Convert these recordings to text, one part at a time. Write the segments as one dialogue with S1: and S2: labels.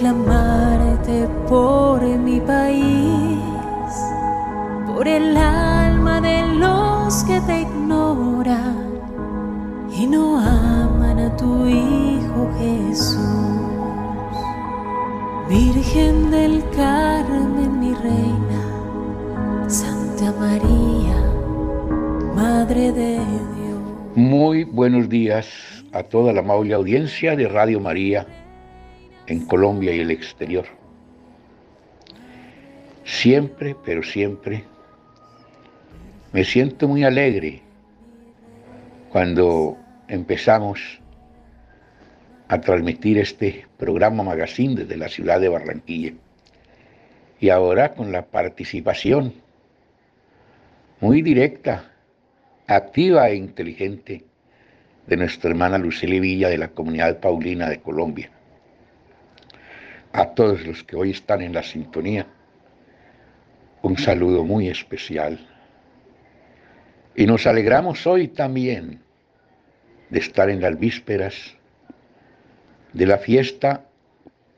S1: clamarte por mi país, por el alma de los que te ignoran y no aman a tu Hijo Jesús. Virgen del Carmen, mi reina, Santa María, Madre de Dios.
S2: Muy buenos días a toda la amable audiencia de Radio María en Colombia y el exterior. Siempre, pero siempre, me siento muy alegre cuando empezamos a transmitir este programa magazine desde la ciudad de Barranquilla. Y ahora con la participación muy directa, activa e inteligente de nuestra hermana Lucely Villa de la comunidad paulina de Colombia. A todos los que hoy están en la sintonía, un saludo muy especial. Y nos alegramos hoy también de estar en las vísperas de la fiesta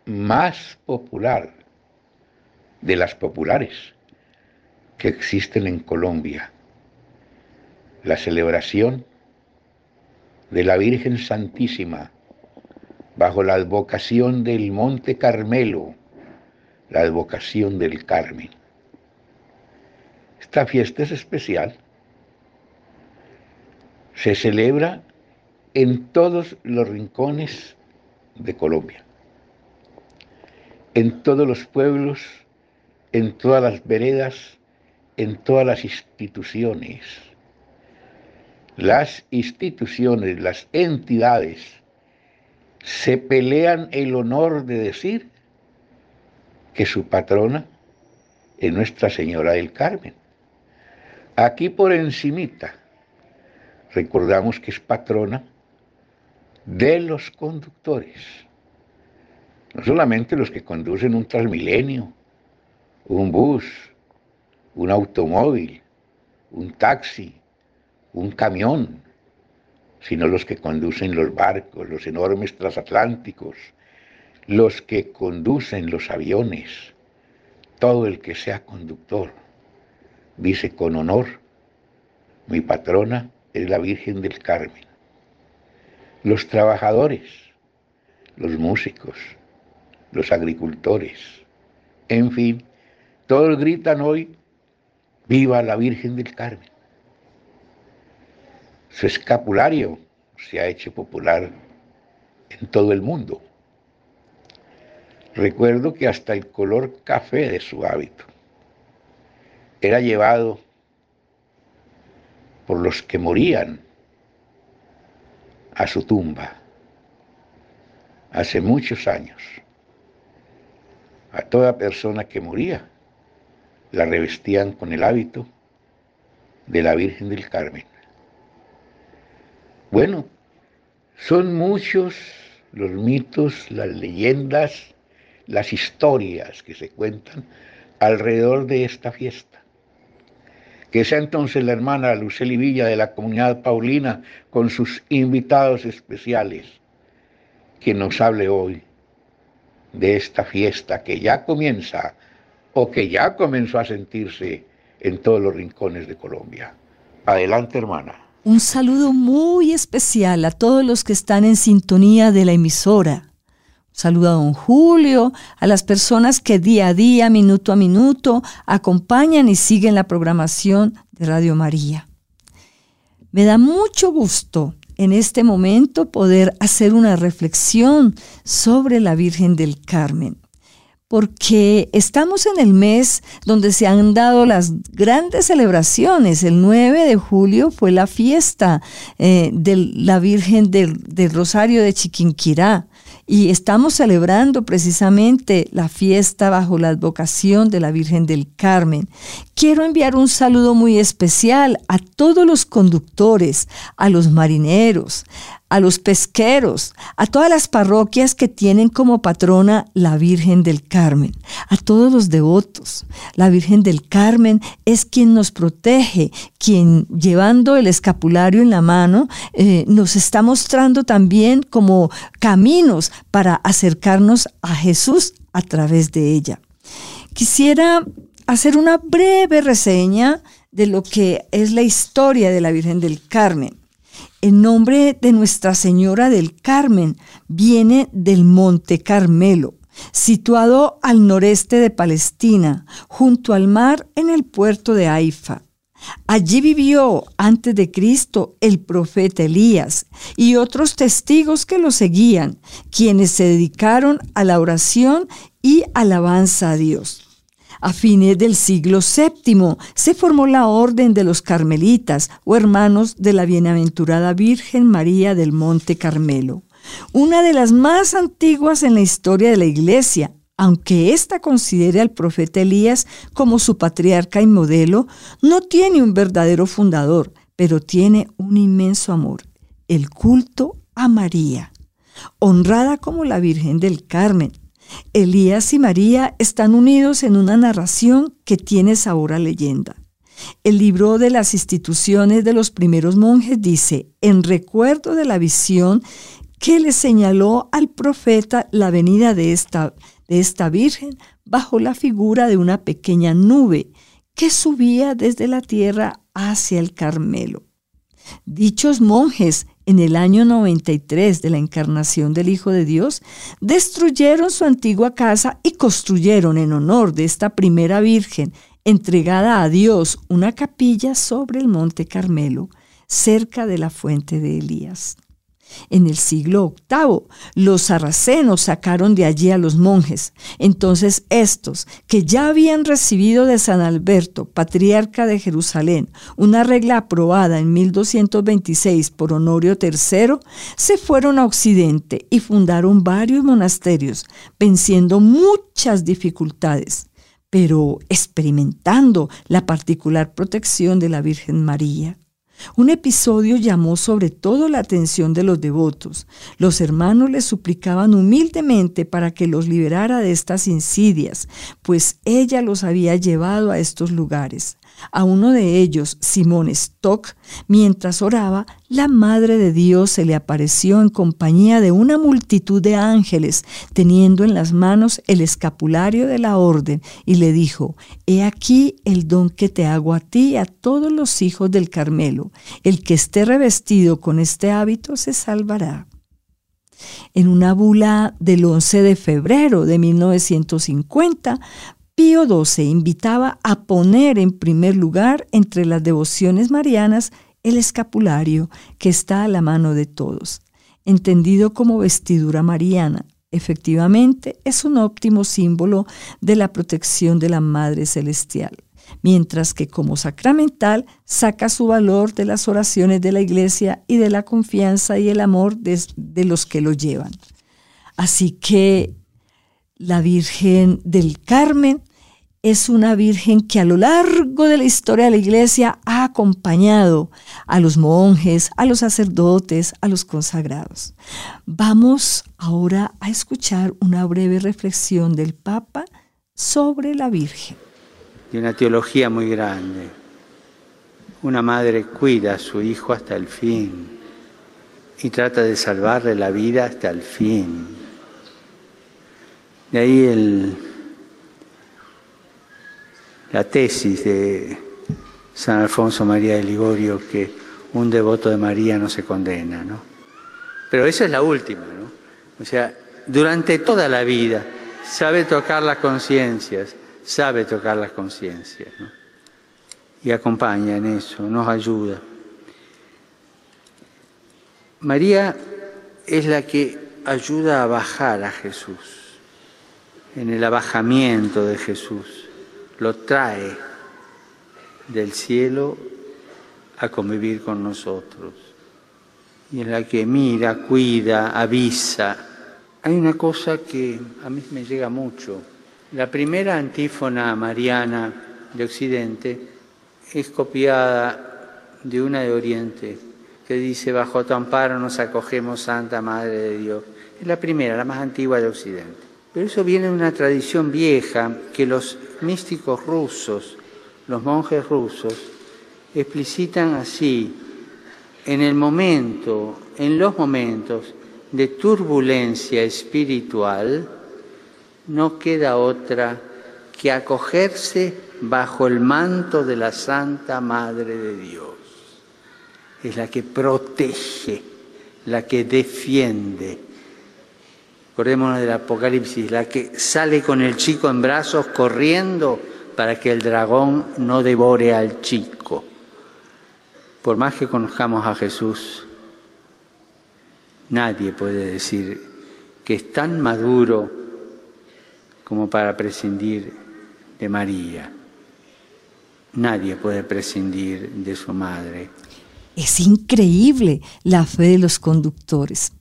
S2: más popular de las populares que existen en Colombia, la celebración de la Virgen Santísima bajo la advocación del Monte Carmelo, la advocación del Carmen. Esta fiesta es especial. Se celebra en todos los rincones de Colombia, en todos los pueblos, en todas las veredas, en todas las instituciones. Las instituciones, las entidades, se pelean el honor de decir que su patrona es Nuestra Señora del Carmen. Aquí por encimita recordamos que es patrona de los conductores, no solamente los que conducen un transmilenio, un bus, un automóvil, un taxi, un camión, sino los que conducen los barcos, los enormes transatlánticos, los que conducen los aviones, todo el que sea conductor, dice con honor, mi patrona es la Virgen del Carmen los trabajadores, los músicos, los agricultores, en fin, todos gritan hoy, viva la Virgen del Carmen. Su escapulario se ha hecho popular en todo el mundo. Recuerdo que hasta el color café de su hábito era llevado por los que morían a su tumba hace muchos años. A toda persona que moría la revestían con el hábito de la Virgen del Carmen. Bueno, son muchos los mitos, las leyendas, las historias que se cuentan alrededor de esta fiesta que sea entonces la hermana Lucely Villa de la comunidad paulina con sus invitados especiales, quien nos hable hoy de esta fiesta que ya comienza o que ya comenzó a sentirse en todos los rincones de Colombia. Adelante, hermana.
S3: Un saludo muy especial a todos los que están en sintonía de la emisora. Saludo a don Julio, a las personas que día a día, minuto a minuto, acompañan y siguen la programación de Radio María. Me da mucho gusto en este momento poder hacer una reflexión sobre la Virgen del Carmen, porque estamos en el mes donde se han dado las grandes celebraciones. El 9 de julio fue la fiesta eh, de la Virgen del, del Rosario de Chiquinquirá y estamos celebrando precisamente la fiesta bajo la advocación de la Virgen del Carmen. Quiero enviar un saludo muy especial a todos los conductores, a los marineros, a los pesqueros, a todas las parroquias que tienen como patrona la Virgen del Carmen, a todos los devotos. La Virgen del Carmen es quien nos protege, quien llevando el escapulario en la mano eh, nos está mostrando también como caminos para acercarnos a Jesús a través de ella. Quisiera hacer una breve reseña de lo que es la historia de la Virgen del Carmen. El nombre de Nuestra Señora del Carmen viene del Monte Carmelo, situado al noreste de Palestina, junto al mar en el puerto de Haifa. Allí vivió antes de Cristo el profeta Elías y otros testigos que lo seguían, quienes se dedicaron a la oración y alabanza a Dios. A fines del siglo VII se formó la Orden de los Carmelitas o hermanos de la Bienaventurada Virgen María del Monte Carmelo, una de las más antiguas en la historia de la Iglesia, aunque ésta considere al profeta Elías como su patriarca y modelo, no tiene un verdadero fundador, pero tiene un inmenso amor, el culto a María, honrada como la Virgen del Carmen, Elías y María están unidos en una narración que tiene sabor a leyenda. El libro de las instituciones de los primeros monjes dice, en recuerdo de la visión que le señaló al profeta la venida de esta, de esta Virgen bajo la figura de una pequeña nube que subía desde la tierra hacia el Carmelo. Dichos monjes en el año 93 de la encarnación del Hijo de Dios, destruyeron su antigua casa y construyeron en honor de esta primera Virgen entregada a Dios una capilla sobre el monte Carmelo, cerca de la fuente de Elías. En el siglo VIII, los sarracenos sacaron de allí a los monjes. Entonces estos, que ya habían recibido de San Alberto, patriarca de Jerusalén, una regla aprobada en 1226 por Honorio III, se fueron a Occidente y fundaron varios monasterios, venciendo muchas dificultades pero experimentando la particular protección de la Virgen María. Un episodio llamó sobre todo la atención de los devotos. Los hermanos le suplicaban humildemente para que los liberara de estas insidias, pues ella los había llevado a estos lugares. A uno de ellos, Simón Stock, mientras oraba, la Madre de Dios se le apareció en compañía de una multitud de ángeles, teniendo en las manos el escapulario de la orden, y le dijo, He aquí el don que te hago a ti y a todos los hijos del Carmelo. El que esté revestido con este hábito se salvará. En una bula del 11 de febrero de 1950, Pío XII invitaba a poner en primer lugar entre las devociones marianas el escapulario que está a la mano de todos, entendido como vestidura mariana. Efectivamente, es un óptimo símbolo de la protección de la Madre Celestial, mientras que como sacramental saca su valor de las oraciones de la Iglesia y de la confianza y el amor de, de los que lo llevan. Así que la Virgen del Carmen es una Virgen que a lo largo de la historia de la Iglesia ha acompañado a los monjes, a los sacerdotes, a los consagrados. Vamos ahora a escuchar una breve reflexión del Papa sobre la Virgen.
S4: De una teología muy grande. Una madre cuida a su hijo hasta el fin y trata de salvarle la vida hasta el fin. De ahí la tesis de San Alfonso María de Ligorio que un devoto de María no se condena, ¿no? Pero esa es la última, ¿no? O sea, durante toda la vida sabe tocar las conciencias, sabe tocar las conciencias. Y acompaña en eso, nos ayuda. María es la que ayuda a bajar a Jesús en el abajamiento de Jesús, lo trae del cielo a convivir con nosotros. Y en la que mira, cuida, avisa. Hay una cosa que a mí me llega mucho. La primera antífona mariana de Occidente es copiada de una de Oriente, que dice, bajo tu amparo nos acogemos, Santa Madre de Dios. Es la primera, la más antigua de Occidente. Pero eso viene de una tradición vieja que los místicos rusos, los monjes rusos, explicitan así, en el momento, en los momentos de turbulencia espiritual, no queda otra que acogerse bajo el manto de la Santa Madre de Dios. Es la que protege, la que defiende. Acordémonos del Apocalipsis, la que sale con el chico en brazos corriendo para que el dragón no devore al chico. Por más que conozcamos a Jesús, nadie puede decir que es tan maduro como para prescindir de María. Nadie puede prescindir de su madre.
S3: Es increíble la fe de los conductores.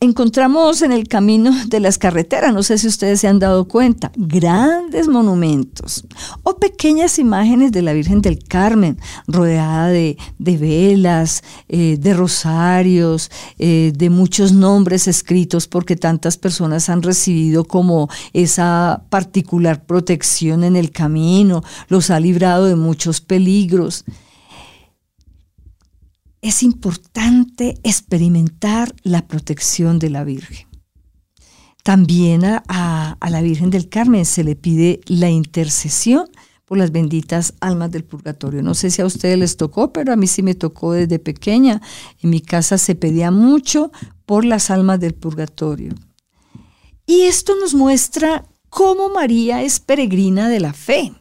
S3: Encontramos en el camino de las carreteras, no sé si ustedes se han dado cuenta, grandes monumentos o pequeñas imágenes de la Virgen del Carmen, rodeada de, velas, eh, de rosarios, eh, de muchos nombres escritos porque tantas personas han recibido como esa particular protección en el camino, los ha librado de muchos peligros es importante experimentar la protección de la Virgen. También a, la Virgen del Carmen se le pide la intercesión por las benditas almas del purgatorio. No sé si a ustedes les tocó, pero a mí sí me tocó desde pequeña. En mi casa se pedía mucho por las almas del purgatorio. Y esto nos muestra cómo María es peregrina de la fe.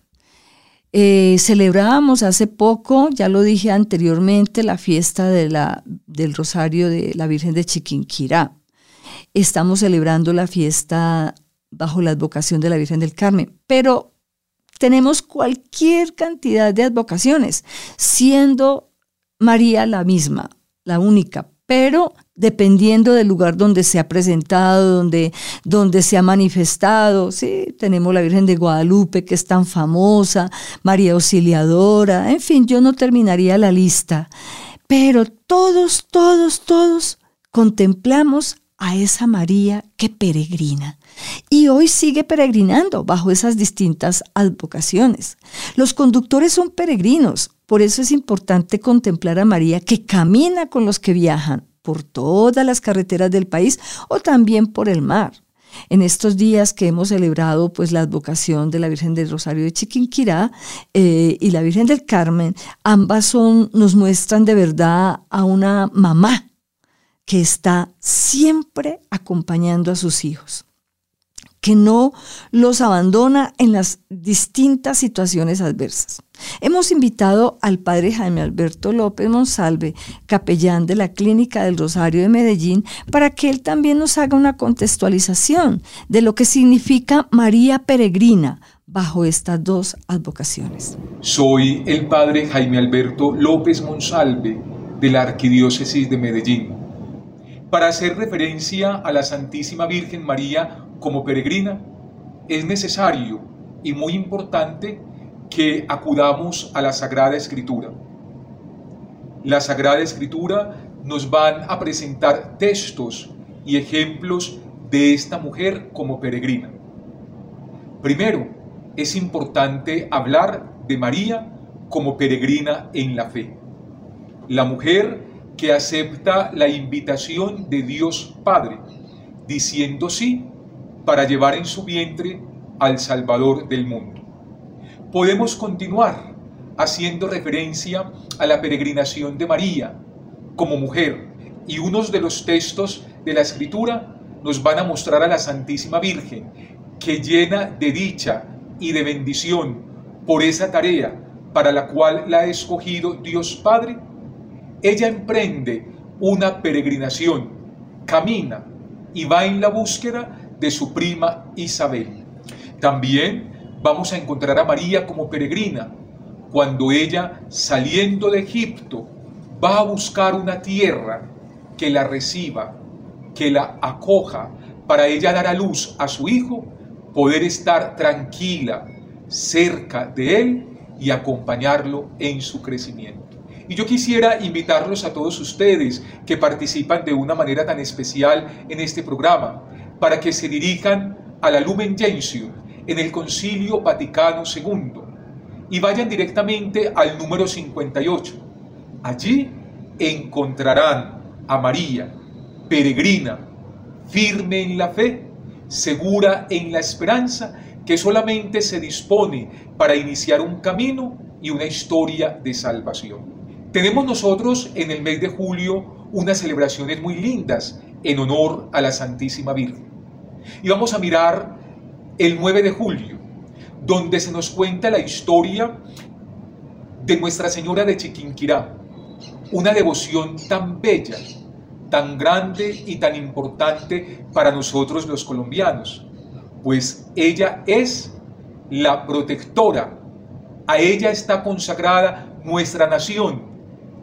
S3: Eh, celebrábamos hace poco, ya lo dije anteriormente, la fiesta del Rosario de la Virgen de Chiquinquirá. Estamos celebrando la fiesta bajo la advocación de la Virgen del Carmen, pero tenemos cualquier cantidad de advocaciones, siendo María la misma, la única, pero dependiendo del lugar donde se ha presentado, donde, donde se ha manifestado. Sí, tenemos la Virgen de Guadalupe, que es tan famosa, María Auxiliadora, en fin, yo no terminaría la lista. Pero todos, todos, todos contemplamos a esa María que peregrina. Y hoy sigue peregrinando bajo esas distintas advocaciones. Los conductores son peregrinos, por eso es importante contemplar a María que camina con los que viajan por todas las carreteras del país o también por el mar. En estos días que hemos celebrado pues la advocación de la Virgen del Rosario de Chiquinquirá eh, y la Virgen del Carmen, ambas son, nos muestran de verdad a una mamá que está siempre acompañando a sus hijos que no los abandona en las distintas situaciones adversas. Hemos invitado al padre Jaime Alberto López Monsalve, capellán de la Clínica del Rosario de Medellín, para que él también nos haga una contextualización de lo que significa María Peregrina bajo estas dos advocaciones.
S5: Soy el padre Jaime Alberto López Monsalve de la Arquidiócesis de Medellín. Para hacer referencia a la Santísima Virgen María como peregrina, es necesario y muy importante que acudamos a la Sagrada Escritura. La Sagrada Escritura nos van a presentar textos y ejemplos de esta mujer como peregrina. Primero, es importante hablar de María como peregrina en la fe. La mujer que acepta la invitación de Dios Padre, diciendo sí para llevar en su vientre al Salvador del mundo. Podemos continuar haciendo referencia a la peregrinación de María como mujer y unos de los textos de la Escritura nos van a mostrar a la Santísima Virgen que llena de dicha y de bendición por esa tarea para la cual la ha escogido Dios Padre, ella emprende una peregrinación, camina y va en la búsqueda de su prima Isabel. También vamos a encontrar a María como peregrina, cuando ella, saliendo de Egipto, va a buscar una tierra que la reciba, que la acoja, para ella dar a luz a su hijo, poder estar tranquila cerca de él y acompañarlo en su crecimiento. Y yo quisiera invitarlos a todos ustedes que participan de una manera tan especial en este programa, para que se dirijan a la Lumen Gentium en el Concilio Vaticano II y vayan directamente al número 58. Allí encontrarán a María, peregrina, firme en la fe, segura en la esperanza, que solamente se dispone para iniciar un camino y una historia de salvación. Tenemos nosotros en el mes de julio unas celebraciones muy lindas en honor a la Santísima Virgen. Y vamos a mirar el 9 de julio, donde se nos cuenta la historia de Nuestra Señora de Chiquinquirá, una devoción tan bella, tan grande y tan importante para nosotros los colombianos, pues ella es la protectora, a ella está consagrada nuestra nación,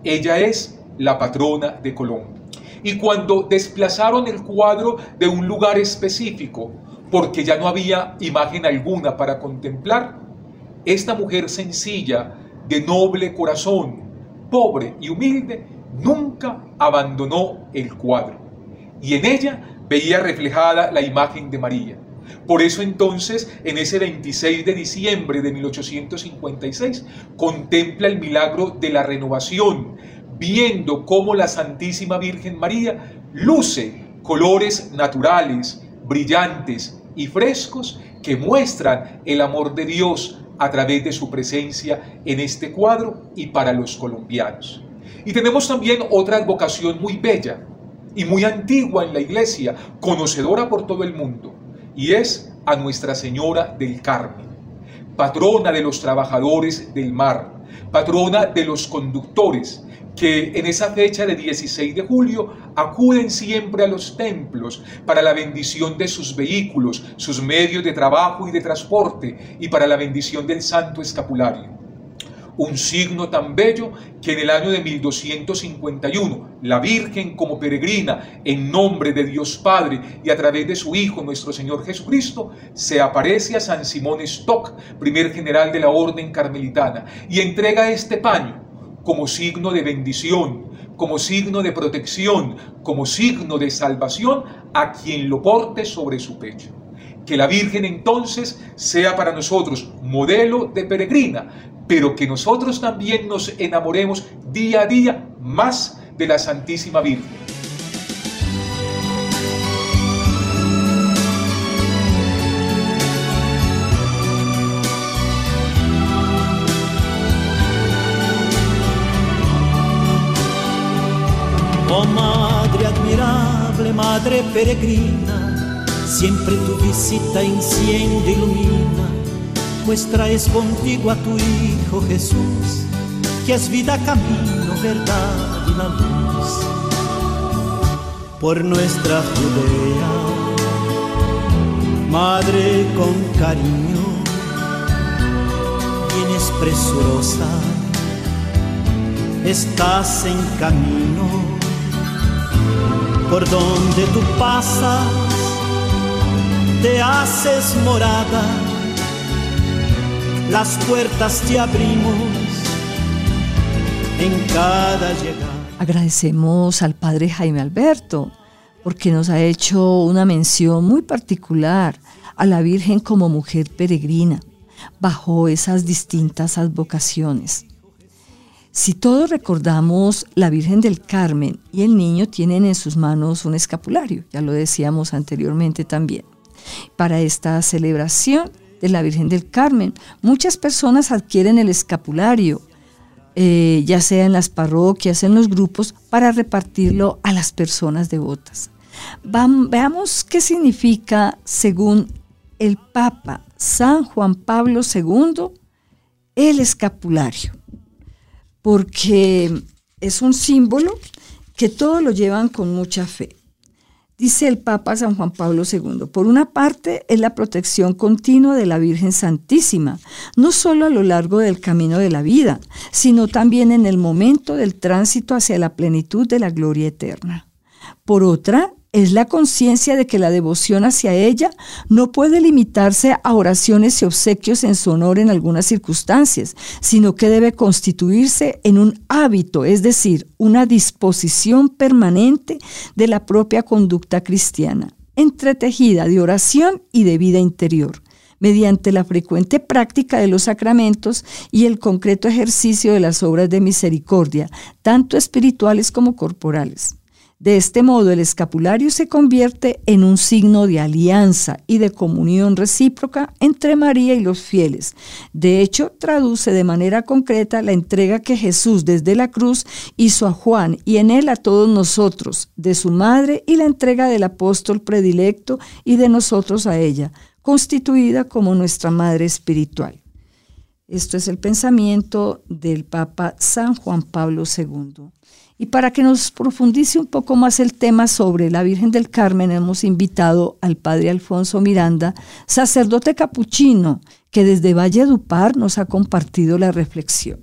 S5: ella es la patrona de Colombia. Y cuando desplazaron el cuadro de un lugar específico, porque ya no había imagen alguna para contemplar, esta mujer sencilla, de noble corazón, pobre y humilde, nunca abandonó el cuadro. Y en ella veía reflejada la imagen de María. Por eso entonces, en ese 26 de diciembre de 1856, contempla el milagro de la renovación, viendo cómo la Santísima Virgen María luce colores naturales, brillantes y frescos que muestran el amor de Dios a través de su presencia en este cuadro y para los colombianos. Y tenemos también otra advocación muy bella y muy antigua en la iglesia, conocedora por todo el mundo, y es a Nuestra Señora del Carmen, patrona de los trabajadores del mar, patrona de los conductores, que en esa fecha de 16 de julio acuden siempre a los templos para la bendición de sus vehículos, sus medios de trabajo y de transporte y para la bendición del Santo Escapulario. Un signo tan bello que en el año de 1251 la Virgen como peregrina en nombre de Dios Padre y a través de su Hijo nuestro Señor Jesucristo se aparece a San Simón Stock, primer general de la Orden Carmelitana, y entrega este paño como signo de bendición, como signo de protección, como signo de salvación a quien lo porte sobre su pecho. Que la Virgen entonces sea para nosotros modelo de peregrina, pero que nosotros también nos enamoremos día a día más de la Santísima Virgen.
S6: Peregrina, siempre tu visita enciende, ilumina pues traes contigo a tu Hijo Jesús, que es vida, camino, verdad y la luz. Por nuestra Judea, Madre con cariño, vienes presurosa, estás en camino, por donde tú pasas, te haces morada las puertas te abrimos en cada llegada.
S3: Agradecemos al Padre Jaime Alberto porque nos ha hecho una mención muy particular a la Virgen como mujer peregrina bajo esas distintas advocaciones. Si todos recordamos, la Virgen del Carmen y el niño tienen en sus manos un escapulario, ya lo decíamos anteriormente también. Para esta celebración de la Virgen del Carmen. Muchas personas adquieren el escapulario, eh, ya sea en las parroquias, en los grupos, para repartirlo a las personas devotas. veamos qué significa, según el Papa San Juan Pablo II, el escapulario, porque es un símbolo que todos lo llevan con mucha fe. Dice el Papa San Juan Pablo II, por una parte es la protección continua de la Virgen Santísima, no solo a lo largo del camino de la vida, sino también en el momento del tránsito hacia la plenitud de la gloria eterna. Por otra, es la conciencia de que la devoción hacia ella no puede limitarse a oraciones y obsequios en su honor en algunas circunstancias, sino que debe constituirse en un hábito, es decir, una disposición permanente de la propia conducta cristiana, entretejida de oración y de vida interior mediante la frecuente práctica de los sacramentos y el concreto ejercicio de las obras de misericordia, tanto espirituales como corporales. De este modo, el escapulario se convierte en un signo de alianza y de comunión recíproca entre María y los fieles. De hecho, traduce de manera concreta la entrega que Jesús desde la cruz hizo a Juan y en él a todos nosotros, de su madre y la entrega del apóstol predilecto y de nosotros a ella, constituida como nuestra madre espiritual. Esto es el pensamiento del Papa San Juan Pablo II. Y para que nos profundice un poco más el tema sobre la Virgen del Carmen, hemos invitado al Padre Alfonso Miranda, sacerdote capuchino, que desde Valle Dupar nos ha compartido la reflexión.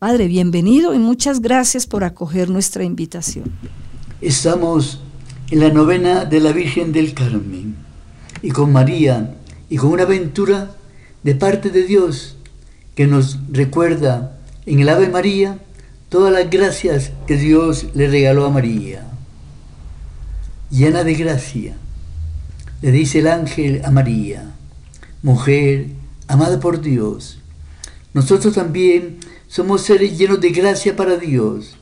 S3: Padre, bienvenido y muchas gracias por acoger nuestra invitación.
S7: Estamos en la novena de la Virgen del Carmen y con María y con una aventura de parte de Dios que nos recuerda en el Ave María todas las gracias que Dios le regaló a María. Llena de gracia, le dice el ángel a María, mujer amada por Dios. Nosotros también somos seres llenos de gracia para Dios.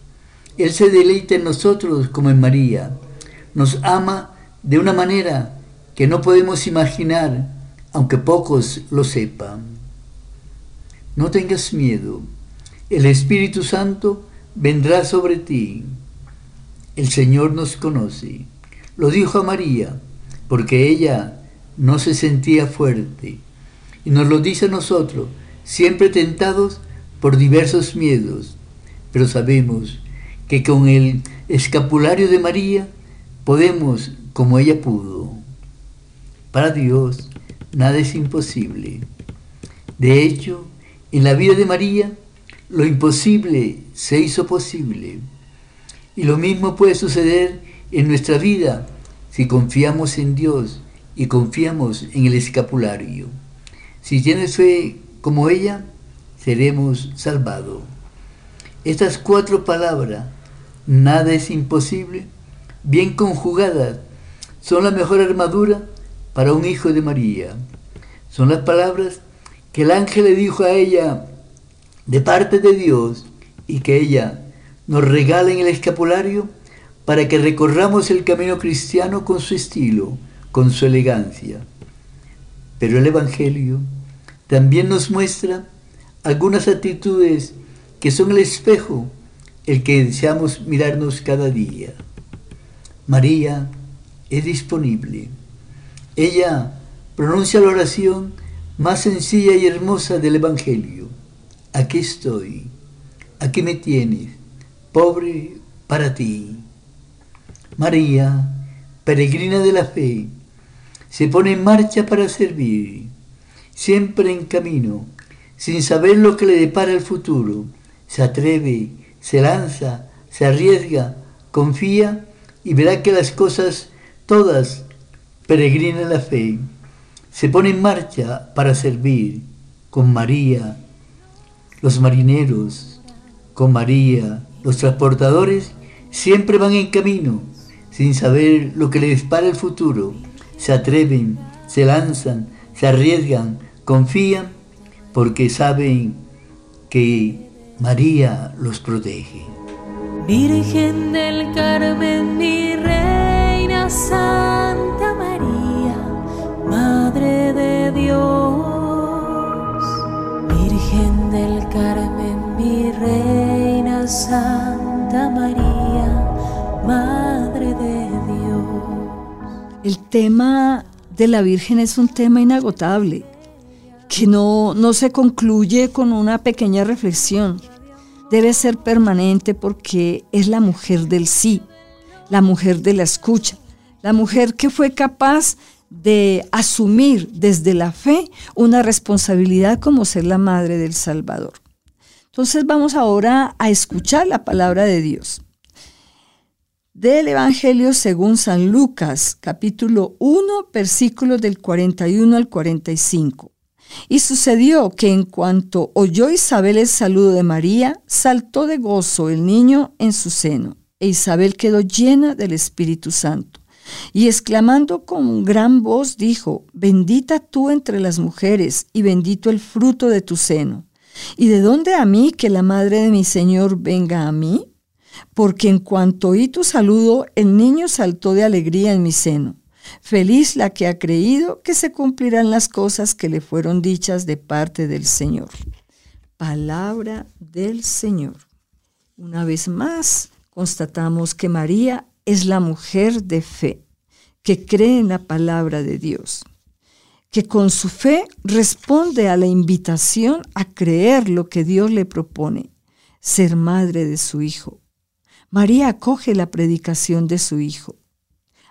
S7: Él se deleita en nosotros como en María. Nos ama de una manera que no podemos imaginar, aunque pocos lo sepan. No tengas miedo el Espíritu Santo vendrá sobre ti. El Señor nos conoce. Lo dijo a María, porque ella no se sentía fuerte. Y nos lo dice a nosotros, siempre tentados por diversos miedos. Pero sabemos que con el escapulario de María podemos como ella pudo. Para Dios nada es imposible. De hecho, en la vida de María lo imposible se hizo posible. Y lo mismo puede suceder en nuestra vida si confiamos en Dios y confiamos en el escapulario. Si tienes fe como ella, seremos salvados. Estas cuatro palabras, nada es imposible, bien conjugadas, son la mejor armadura para un hijo de María. Son las palabras que el ángel le dijo a ella de parte de Dios y que ella nos regala en el escapulario para que recorramos el camino cristiano con su estilo, con su elegancia. Pero el Evangelio también nos muestra algunas actitudes que son el espejo, el que deseamos mirarnos cada día. María es disponible. Ella pronuncia la oración más sencilla y hermosa del Evangelio aquí estoy, aquí me tienes, pobre para ti. María, peregrina de la fe, se pone en marcha para servir, siempre en camino, sin saber lo que le depara el futuro. Se atreve, se lanza, se arriesga, confía y verá que las cosas todas peregrina la fe. Se pone en marcha para servir con María, los marineros, con María, los transportadores, siempre van en camino, sin saber lo que les para el futuro. Se atreven, se lanzan, se arriesgan, confían, porque saben que María los protege.
S1: Virgen del Carmen, mi reina Santa María, Madre de Dios Carmen, mi reina Santa María, Madre de Dios.
S3: El tema de la Virgen es un tema inagotable, que no, no se concluye con una pequeña reflexión. Debe ser permanente porque es la mujer del sí, la mujer de la escucha, la mujer que fue capaz de asumir desde la fe una responsabilidad como ser la madre del Salvador. Entonces vamos ahora a escuchar la palabra de Dios. Del Evangelio según San Lucas, capítulo 1, versículos del 41 al 45. Y sucedió que en cuanto oyó Isabel el saludo de María, saltó de gozo el niño en su seno, e Isabel quedó llena del Espíritu Santo y exclamando con gran voz dijo, bendita tú entre las mujeres y bendito el fruto de tu seno. ¿Y de dónde a mí que la madre de mi Señor venga a mí? Porque en cuanto oí tu saludo, el niño saltó de alegría en mi seno. Feliz la que ha creído que se cumplirán las cosas que le fueron dichas de parte del Señor. Palabra del Señor. Una vez más, constatamos que María es la mujer de fe, que cree en la palabra de Dios, que con su fe responde a la invitación a creer lo que Dios le propone, ser madre de su hijo. María acoge la predicación de su hijo.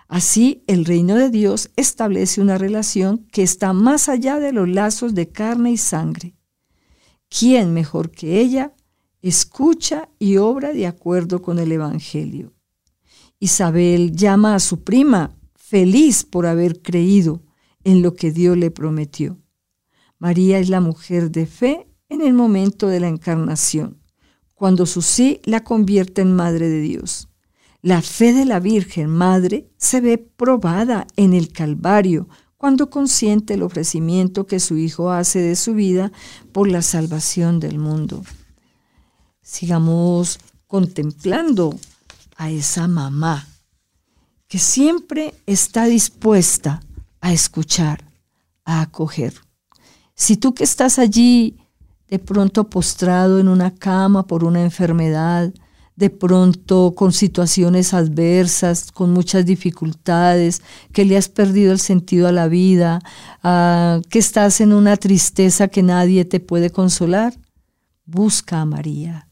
S3: Así, el reino de Dios establece una relación que está más allá de los lazos de carne y sangre. ¿Quién mejor que ella escucha y obra de acuerdo con el Evangelio? Isabel llama a su prima feliz por haber creído en lo que Dios le prometió. María es la mujer de fe en el momento de la encarnación, cuando su sí la convierte en Madre de Dios. La fe de la Virgen Madre se ve probada en el Calvario cuando consiente el ofrecimiento que su Hijo hace de su vida por la salvación del mundo. Sigamos contemplando a esa mamá que siempre está dispuesta a escuchar, a acoger. Si tú que estás allí de pronto postrado en una cama por una enfermedad, de pronto con situaciones adversas, con muchas dificultades, que le has perdido el sentido a la vida, ah, que estás en una tristeza que nadie te puede consolar, busca a María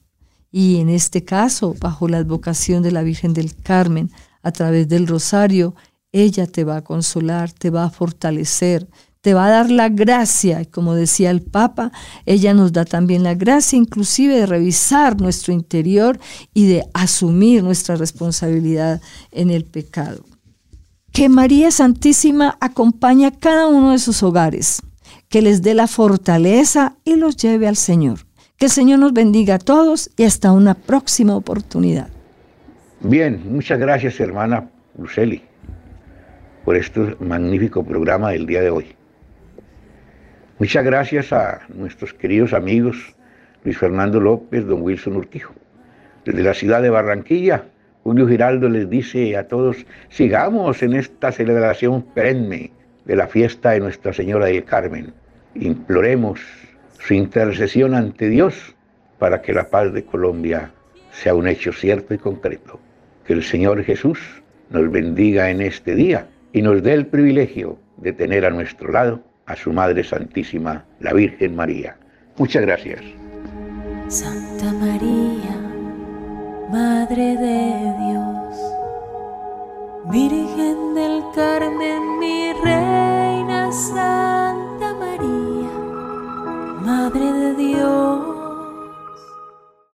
S3: y en este caso, bajo la advocación de la Virgen del Carmen, a través del rosario, ella te va a consolar, te va a fortalecer, te va a dar la gracia, como decía el Papa, ella nos da también la gracia inclusive de revisar nuestro interior y de asumir nuestra responsabilidad en el pecado. Que María Santísima acompañe a cada uno de sus hogares, que les dé la fortaleza y los lleve al Señor. Que el Señor nos bendiga a todos y hasta una próxima oportunidad.
S2: Bien, muchas gracias hermana Luceli por este magnífico programa del día de hoy. Muchas gracias a nuestros queridos amigos Luis Fernando López, don Wilson Urquijo. Desde la ciudad de Barranquilla, Julio Giraldo les dice a todos, sigamos en esta celebración perenne de la fiesta de Nuestra Señora del Carmen. Imploremos su intercesión ante Dios para que la paz de Colombia sea un hecho cierto y concreto. Que el Señor Jesús nos bendiga en este día y nos dé el privilegio de tener a nuestro lado a su Madre Santísima, la Virgen María. Muchas gracias.
S1: Santa María, Madre de Dios, Virgen del Carmen, mi reina. Santa. Madre de Dios.